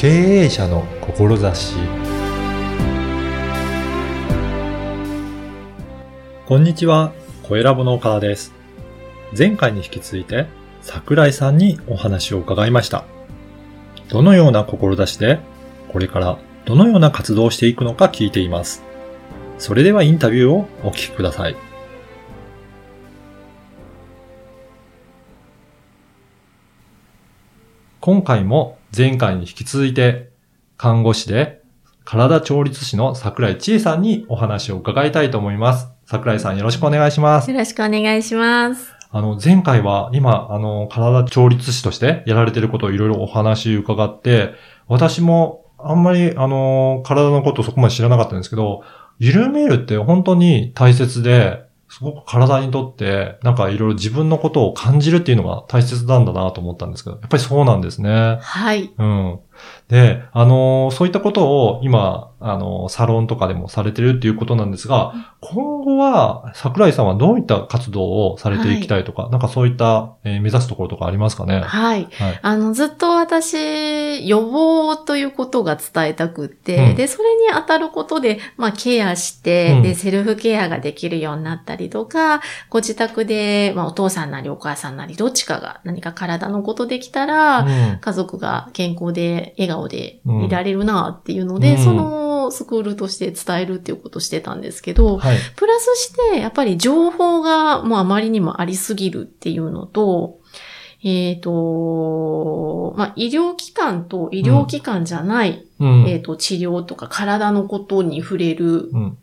経営者の志こんにちは、小ラボの岡田です。前回に引き続いて、桜井さんにお話を伺いました。どのような志で、これからどのような活動をしていくのか聞いています。それではインタビューをお聞きください。今回も前回に引き続いて、看護師で体調律師の桜井千恵さんにお話を伺いたいと思います。桜井さんよろしくお願いします。よろしくお願いします。あの、前回は今、あの、体調律師としてやられてることをいろいろお話伺って、私もあんまり、あの、体のことをそこまで知らなかったんですけど、緩めるって本当に大切で、すごく体にとって、なんかいろいろ自分のことを感じるっていうのが大切なんだなと思ったんですけど、やっぱりそうなんですね。はい。うん。で、あのそういったことを今、あのサロンとかでもされてるっていうことなんですが、今後は桜井さんはどういった活動をされていきたいとか、なんかそういった、えー目指すところとかありますかね？はい。はい。あの、ずっと私、予防ということが伝えたくって、うん。で、それに当たることで、まあ、ケアして、うん。で、セルフケアができるようになったりとか、ご自宅で、まあ、お父さんなりお母さんなり、どっちかが何か体のことできたら、うん。家族が健康で、笑顔でうんいられるなっていうので、うんそのスクールとして伝えるっていうことをしてたんですけど、はい。プラスして、やっぱり情報がもうあまりにもありすぎるっていうのと、えっ、と、まあ、医療機関と医療機関じゃない、うん。えっ、と、治療とか体のことに触れるうん。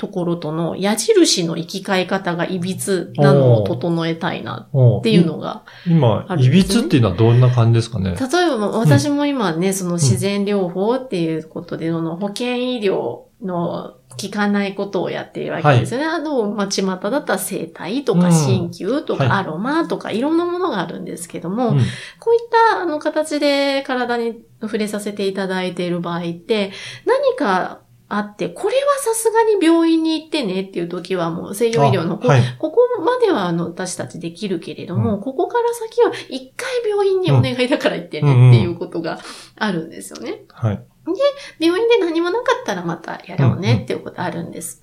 ところとの矢印の生き換え方が歪なのを整えたいなおっていうのが、今あ、るんいびつっていうのはどんな感じですかね？例えば私も今ね、その自然療法っていうことで、その保健医療の効かないことをやっているわけですよね。あの、まあ、巷だったら生体とかうん。鍼灸とはい。かアロマとかいろんなものがあるんですけども、うん。こういったあの形で体に触れさせていただいている場合って、何かあって、これはさすがに病院に行ってねっていう時はもう西洋医療のこ,、あはいここまではあの私たちできるけれども、うここから先は一回病院にお願いだから行ってねっていうことがあるんですよね。はい。病院で何もなかったらまたやろうねっていうことあるんです。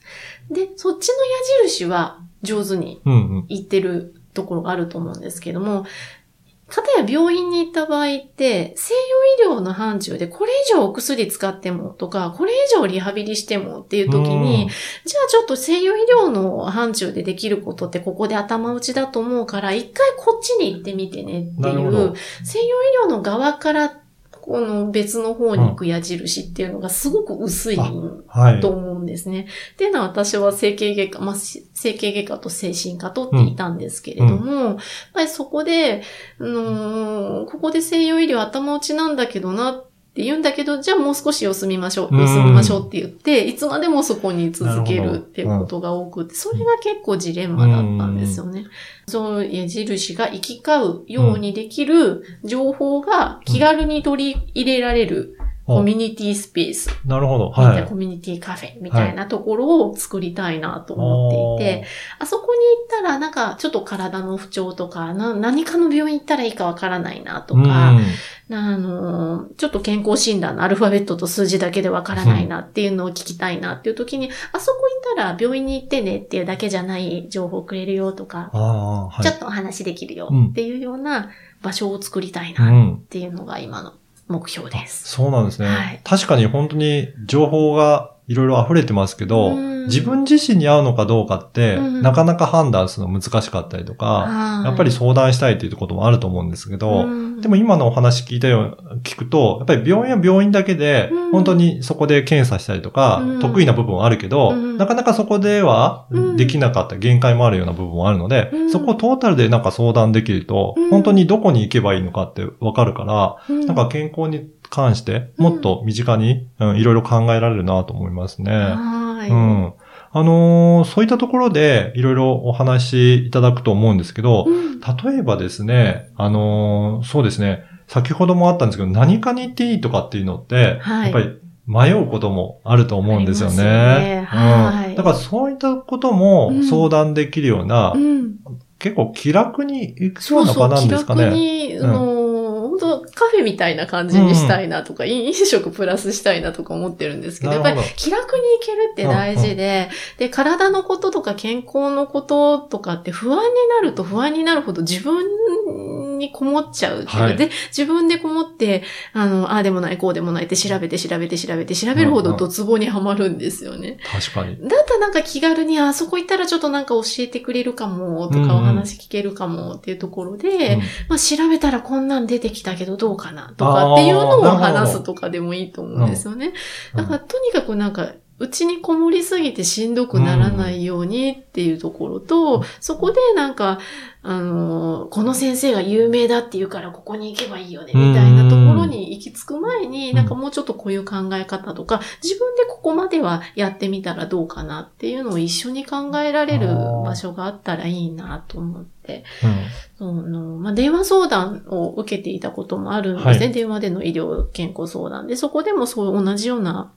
で、そっちの矢印は上手にうんうん。言ってるところがあると思うんですけども、かたや病院に行った場合って、西洋医療の範疇でこれ以上お薬使ってもとか、これ以上リハビリしてもっていう時に、じゃあちょっと西洋医療の範疇でできることってここで頭打ちだと思うから、一回こっちに行ってみてねっていう西洋医療の側からこの別の方に行く矢印っていうのがすごく薄い。と思うんですね。っていうのは私は整形外科、まあ、し整形外科と精神科とっていたんですけれども、やっぱりそこで、あのーここで西洋医療頭打ちなんだけどなって言うんだけど、じゃあもう少し様子見ましょう、うん様子見ましょうって言って、いつまでもそこに続けなるっていうことが多くて、それが結構ジレンマだったんですよね。そういう矢印が行き交うようにできる情報が気軽に取り入れられるコミュニティスペースなるほど。は。ないコミュニティカフェみたいなところを作りたいなと思っていて、あそこに行ったらなんかちょっと体の不調とか、な何かの病院行ったらいいかわからないなとうんか、あの、ちょっと健康診断のアルファベットと数字だけでわからないなっていうのを聞きたいなっていう時に、あそこ行ったら病院に行ってねっていうだけじゃない情報くれるよとか、はい。ちょっとお話できるようんっていうような場所を作りたいうなっん。ていうのが今の目標です。そうなんですね。はい確かに本当に情報がいろいろ溢れてますけど、うん。自分自身に合うのかどうかって、うん。なかなか判断するの難しかったりとか、やっぱり相談したいということもあると思うんですけど、うん。でも今のお話聞いたよう、聞くと、やっぱり病院は病院だけでうん、本当にそこで検査したりとか、うん。得意な部分はあるけど、うん。なかなかそこではうん。できなかった限界もあるような部分もあるので、うん。そこをトータルでなんか相談できると、うん。本当にどこに行けばいいのかってわかるから、うん。なんか健康に関してもっと身近に、うんいろいろ考えられるなと思いますね。はい。うん。あのーそういったところでいろいろお話しいただくと思うんですけど、うん例えばですね、あのーそうですね、先ほどもあったんですけど、何かに行っていいとかっていうのって、はいやっぱり迷うこともあると思うんですよね。ねはいうん。だからそういったこともうん相談できるような、うん結構気楽に行くよそううそう、な場なん気ですかね。楽に、うん本当当カフェみたいな感じにしたいなとか、飲食プラスしたいなとか思ってるんですけど、やっぱり気楽に行けるって大事で、で、体のこととか健康のこととかって不安になると不安になるほど自分にこもっちゃうっていう、はい、で、自分でこもって、あの、ああでもない、こうでもないって調べて調べて調べて調べるほどドツボにはまるんですよね。確かに。だったらなんか気軽に、あそこ行ったらちょっとなんか教えてくれるかも、とかお話聞けるかもっていうところで、うん。うん、まあ調べたらこんなん出てきたけどどうかな、とかっていうのを話すとかでもいいと思うんですよね。だからとにかくなんか、うちにこもりすぎてしんどくならないようにっていうところと、うん、そこでなんか、あの、この先生が有名だって言うからここに行けばいいよね、みたいなところに行き着く前に、なんかもうちょっとこういう考え方とか、自分でここまではやってみたらどうかなっていうのを一緒に考えられる場所があったらいいなと思って、うん、そのまあ、電話相談を受けていたこともあるんですね、はい、電話での医療健康相談で、そこでもそう同じような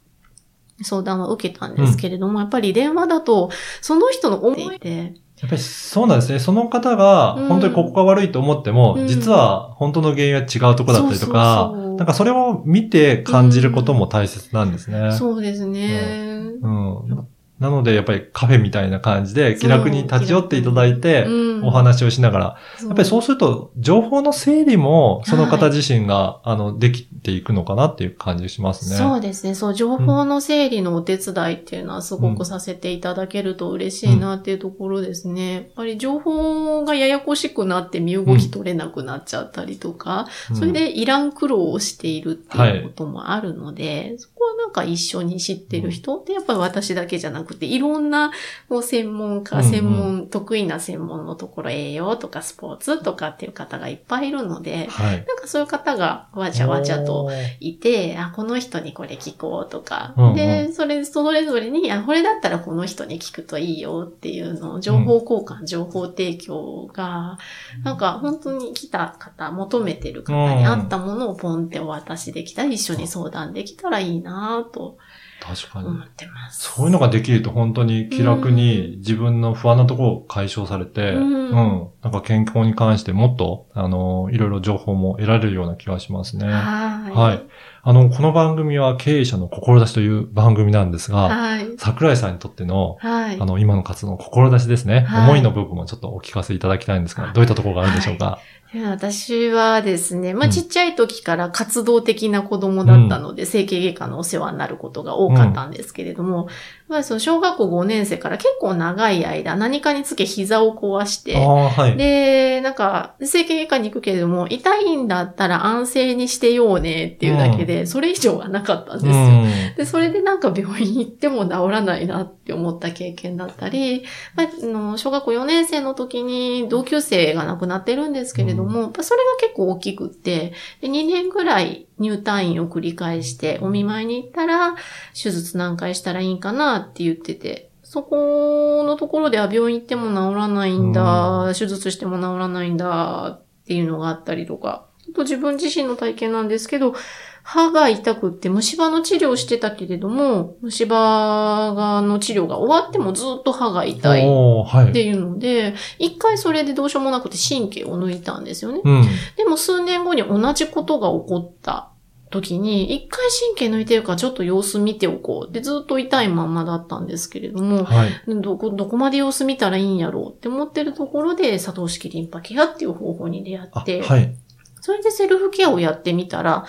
相談は受けたんですけれども、うん、やっぱり電話だと、その人の思いて、やっぱりそうなんですね。その方が本当にここが悪いと思っても、うん、実は本当の原因は違うとこだったりとか、なんかそれを見て感じることも大切なんですね。うん、そうですね。うん。なので、やっぱりカフェみたいな感じで気楽に立ち寄っていただいて、お話をしながら、やっぱりそうすると、情報の整理も、その方自身が、あの、できていくのかなっていう感じしますね。そうですね。そう、情報の整理のお手伝いっていうのはすごくさせていただけると嬉しいなっていうところですね。やっぱり情報がややこしくなって身動き取れなくなっちゃったりとか、それでいらん苦労をしているっていうこともあるので、そこはなんか一緒に知ってる人ってやっぱり私だけじゃなくくて、いろんなこう専門家、専門、得意な専門のところ、栄養とかスポーツとかっていう方がいっぱいいるので、はい、なんかそういう方がわちゃわちゃといて、あ、この人にこれ聞こうとか、うんうん、で、それ、それぞれに、あ、これだったらこの人に聞くといいよっていうのを、情報交換、うん、情報提供が、なんか本当に来た方、求めてる方に合ったものをポンってお渡しできたら、一緒に相談できたらいいなと。確かに。思ってます。そういうのができると本当に気楽に自分の不安なところを解消されて、うん、うん、なんか健康に関してもっと、あの、いろいろ情報も得られるような気がしますね。はい。はい。あの、この番組は経営者の志という番組なんですが、はい、桜井さんにとっての、はい、あの、今の活動の志ですね、はい、思いの部分をちょっとお聞かせいただきたいんですが、どういったところがあるんでしょうか、はい私はですね、まあ、ちっちゃい時から活動的な子供だったので、うん、整形外科のお世話になることが多かったんですけれども、まあ、その小学校5年生から結構長い間何かにつけ膝を壊して、はい、で、なんか、整形外科に行くけれども、痛いんだったら安静にしてようねっていうだけで、うん、それ以上はなかったんですよ、うん。で、それでなんか病院行っても治らないなって思った経験だったり、まあ、の小学校4年生の時に同級生が亡くなってるんですけれども、うん、それが結構大きくって、で2年ぐらい入退院を繰り返して、お見舞いに行ったら、手術何回したらいいんかなって言ってて、そこのところでは病院行っても治らないんだ、うん、手術しても治らないんだっていうのがあったりとか、と自分自身の体験なんですけど、歯が痛くって虫歯の治療してたけれども、虫歯がの治療が終わってもずっと歯が痛いっていうので、一、はい、回それでどうしようもなくて神経を抜いたんですよね。うん、でも数年後に同じことが起こった時に、一回神経抜いてるからちょっと様子見ておこう。で、ずっと痛いまんまだったんですけれども、はい、どこ、どこまで様子見たらいいんやろうって思ってるところで、佐藤式リンパケアっていう方法に出会って、はい、それでセルフケアをやってみたら、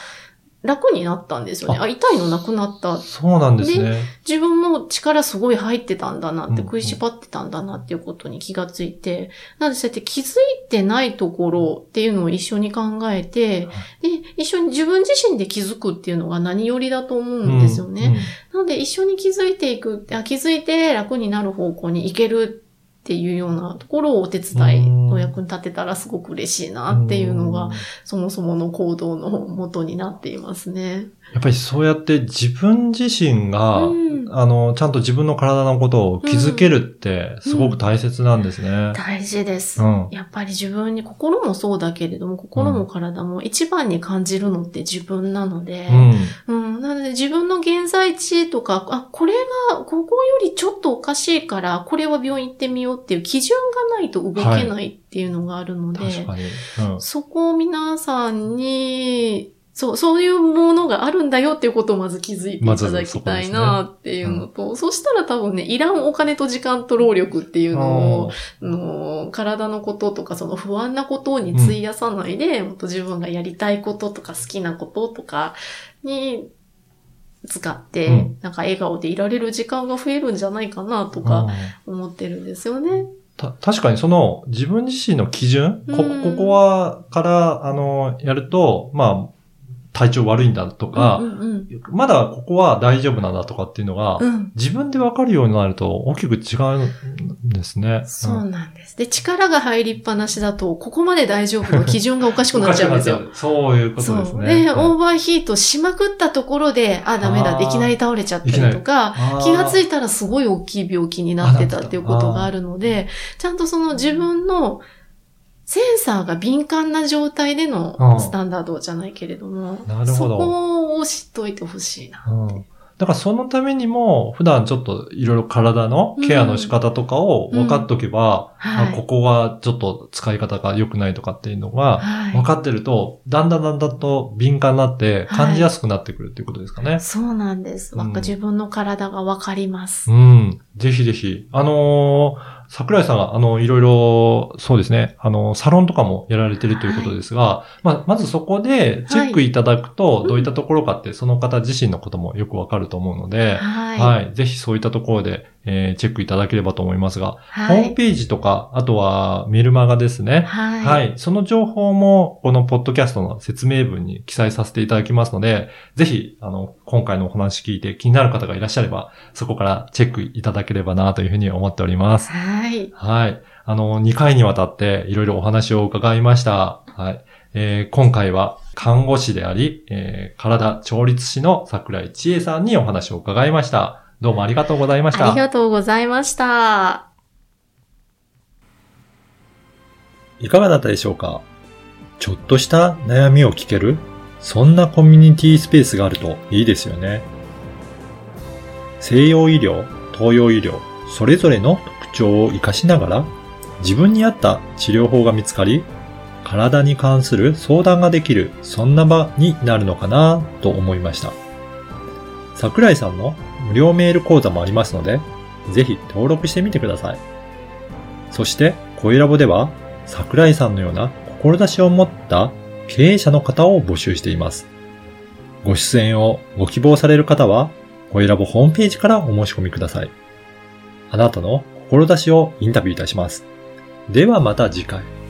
楽になったんですよね。あ痛いのなくなった。そうなんですね。自分も力すごい入ってたんだなって、食いしばってたんだなっていうことに気がついて、なのでそうやって気づいてないところっていうのを一緒に考えて、で、一緒に自分自身で気づくっていうのが何よりだと思うんですよね。うんうん、なので一緒に気づいていく、あ気づいて楽になる方向に行けるっていうようなところをお手伝いの役に立てたらすごく嬉しいなっていうのが、そもそもの行動の元になっていますね。やっぱりそうやって自分自身が、うん、あの、ちゃんと自分の体のことを気づけるってすごく大切なんですね。うん。うん、大事です、やっぱり自分に、心もそうだけれども、心も体も一番に感じるのって自分なので、うん。なので自分の現在地とか、あ、これが、ここよりちょっとおかしいから、これは病院行ってみようっていう基準がないと動けないっていうのがあるので、確かに。うん。そこを皆さんに、そう、そういうものがあるんだよっていうことをまず気づいていただきたいなっていうのと、そしたら多分ね、いらんお金と時間と労力っていうのを、の体のこととかその不安なことに費やさないで、もっと自分がやりたいこととか好きなこととかに使って、うん。なんか笑顔でいられる時間が増えるんじゃないかなとか思ってるんですよね。た確かにその自分自身の基準、こここはから、あの、やると、まあ、体調悪いんだとか、うんうんまだここは大丈夫なんだとかっていうのが、うん。うん自分でわかるようになると大きく違うんですね。そうなんです。で、力が入りっぱなしだと、ここまで大丈夫の基準がおかしくなっちゃうんですよ。そういうことです。ね。で、はいオーバーヒートしまくったところで、あ、ダメだ、いきなり倒れちゃったりとか、気がついたらすごい大きい病気になってたっていうことがあるので、ちゃんとその自分のセンサーが敏感な状態でうんのスタンダードじゃないけれども、そなるほどこを知っといてほしいな。うんだからそのためにも、普段ちょっといろいろ体のケアの仕方とかを分かっとけば、ここがちょっと使い方が良くないとかっていうのが、はい分かってると、だんだんだんだんと敏感になって感じやすくなってくるっていうことですかね。そうなんです。わうん自分の体がわかります。うん。ぜひぜひ。あのー桜井さんが、あの、いろいろ、そうですね、あの、サロンとかもやられてるということですが、まあ、まずそこでチェックいただくと、いどういったところかって、その方自身のこともよくわかると思うので、はい。はい。ぜひそういったところで、えーチェックいただければと思いますが、はい。ホームページとか、あとはメルマガですね。はい。はい。その情報も、このポッドキャストの説明文に記載させていただきますので、ぜひ、あの、今回のお話聞いて気になる方がいらっしゃれば、そこからチェックいただければなというふうに思っております。はい。はい。あの、2回にわたっていろいろお話を伺いました。はい。えー今回は看護師であり、えー体調律師の桜井千恵さんにお話を伺いました。どうもありがとうございました。ありがとうございました。いかがだったでしょうか？ちょっとした悩みを聞ける？そんなコミュニティスペースがあるといいですよね。西洋医療、東洋医療、それぞれの特徴を活かしながら、自分に合った治療法が見つかり、体に関する相談ができる、そんな場になるのかなと思いました。桜井さんの無料メール講座もありますので、ぜひ登録してみてください。そして、声ラボでは、桜井さんのような志を持った経営者の方を募集しています。ご出演をご希望される方は、声ラボホームページからお申し込みください。あなたの志をインタビューいたします。ではまた次回。